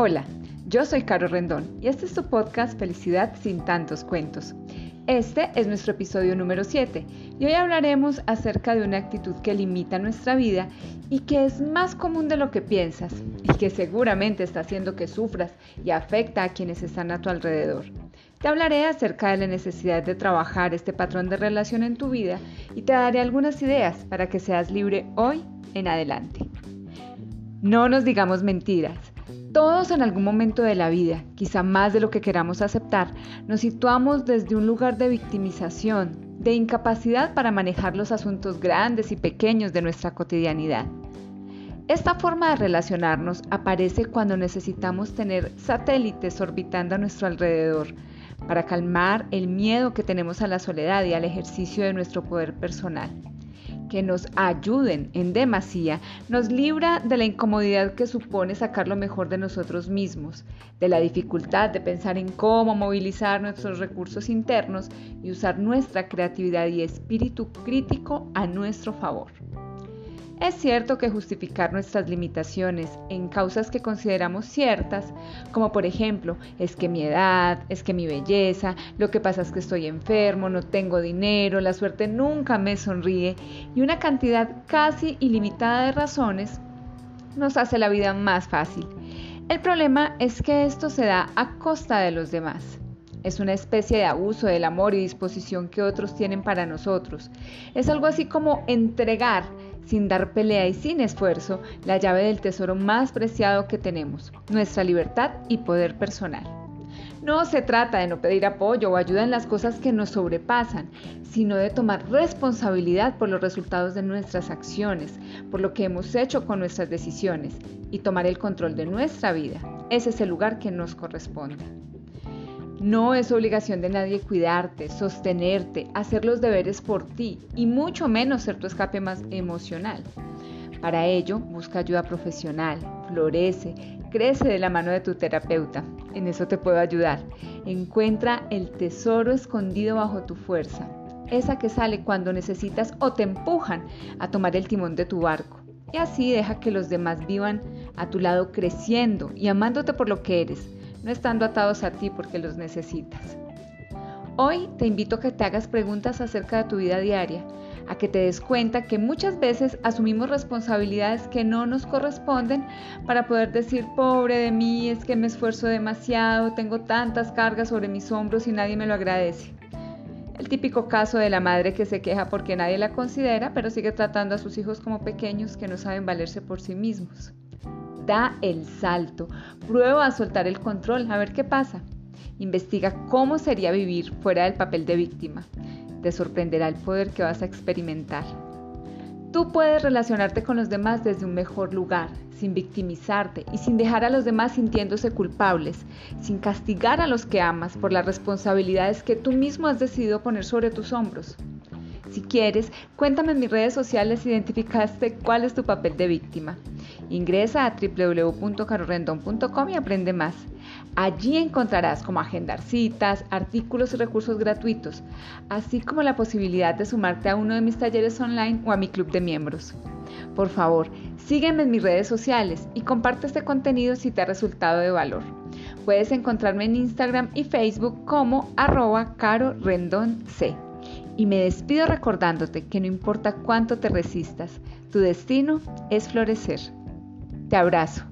Hola, yo soy Caro Rendón y este es tu podcast Felicidad sin tantos cuentos. Este es nuestro episodio número 7 y hoy hablaremos acerca de una actitud que limita nuestra vida y que es más común de lo que piensas y que seguramente está haciendo que sufras y afecta a quienes están a tu alrededor. Te hablaré acerca de la necesidad de trabajar este patrón de relación en tu vida y te daré algunas ideas para que seas libre hoy en adelante. No nos digamos mentiras. Todos en algún momento de la vida, quizá más de lo que queramos aceptar, nos situamos desde un lugar de victimización, de incapacidad para manejar los asuntos grandes y pequeños de nuestra cotidianidad. Esta forma de relacionarnos aparece cuando necesitamos tener satélites orbitando a nuestro alrededor para calmar el miedo que tenemos a la soledad y al ejercicio de nuestro poder personal que nos ayuden en demasía nos libra de la incomodidad que supone sacar lo mejor de nosotros mismos, de la dificultad de pensar en cómo movilizar nuestros recursos internos y usar nuestra creatividad y espíritu crítico a nuestro favor. Es cierto que justificar nuestras limitaciones en causas que consideramos ciertas, como por ejemplo, es que mi edad, es que mi belleza, lo que pasa es que estoy enfermo, no tengo dinero, la suerte nunca me sonríe y una cantidad casi ilimitada de razones, nos hace la vida más fácil. El problema es que esto se da a costa de los demás. Es una especie de abuso del amor y disposición que otros tienen para nosotros. Es algo así como entregar sin dar pelea y sin esfuerzo, la llave del tesoro más preciado que tenemos, nuestra libertad y poder personal. No se trata de no pedir apoyo o ayuda en las cosas que nos sobrepasan, sino de tomar responsabilidad por los resultados de nuestras acciones, por lo que hemos hecho con nuestras decisiones y tomar el control de nuestra vida. Ese es el lugar que nos corresponde. No es obligación de nadie cuidarte, sostenerte, hacer los deberes por ti y mucho menos ser tu escape más emocional. Para ello, busca ayuda profesional, florece, crece de la mano de tu terapeuta. En eso te puedo ayudar. Encuentra el tesoro escondido bajo tu fuerza, esa que sale cuando necesitas o te empujan a tomar el timón de tu barco. Y así deja que los demás vivan a tu lado creciendo y amándote por lo que eres no estando atados a ti porque los necesitas. Hoy te invito a que te hagas preguntas acerca de tu vida diaria, a que te des cuenta que muchas veces asumimos responsabilidades que no nos corresponden para poder decir, pobre de mí, es que me esfuerzo demasiado, tengo tantas cargas sobre mis hombros y nadie me lo agradece. El típico caso de la madre que se queja porque nadie la considera, pero sigue tratando a sus hijos como pequeños que no saben valerse por sí mismos da el salto, prueba a soltar el control, a ver qué pasa. Investiga cómo sería vivir fuera del papel de víctima. Te sorprenderá el poder que vas a experimentar. Tú puedes relacionarte con los demás desde un mejor lugar, sin victimizarte y sin dejar a los demás sintiéndose culpables, sin castigar a los que amas por las responsabilidades que tú mismo has decidido poner sobre tus hombros. Si quieres, cuéntame en mis redes sociales si identificaste cuál es tu papel de víctima. Ingresa a www.carorrendon.com y aprende más. Allí encontrarás cómo agendar citas, artículos y recursos gratuitos, así como la posibilidad de sumarte a uno de mis talleres online o a mi club de miembros. Por favor, sígueme en mis redes sociales y comparte este contenido si te ha resultado de valor. Puedes encontrarme en Instagram y Facebook como arroba caro y me despido recordándote que no importa cuánto te resistas, tu destino es florecer. Te abrazo.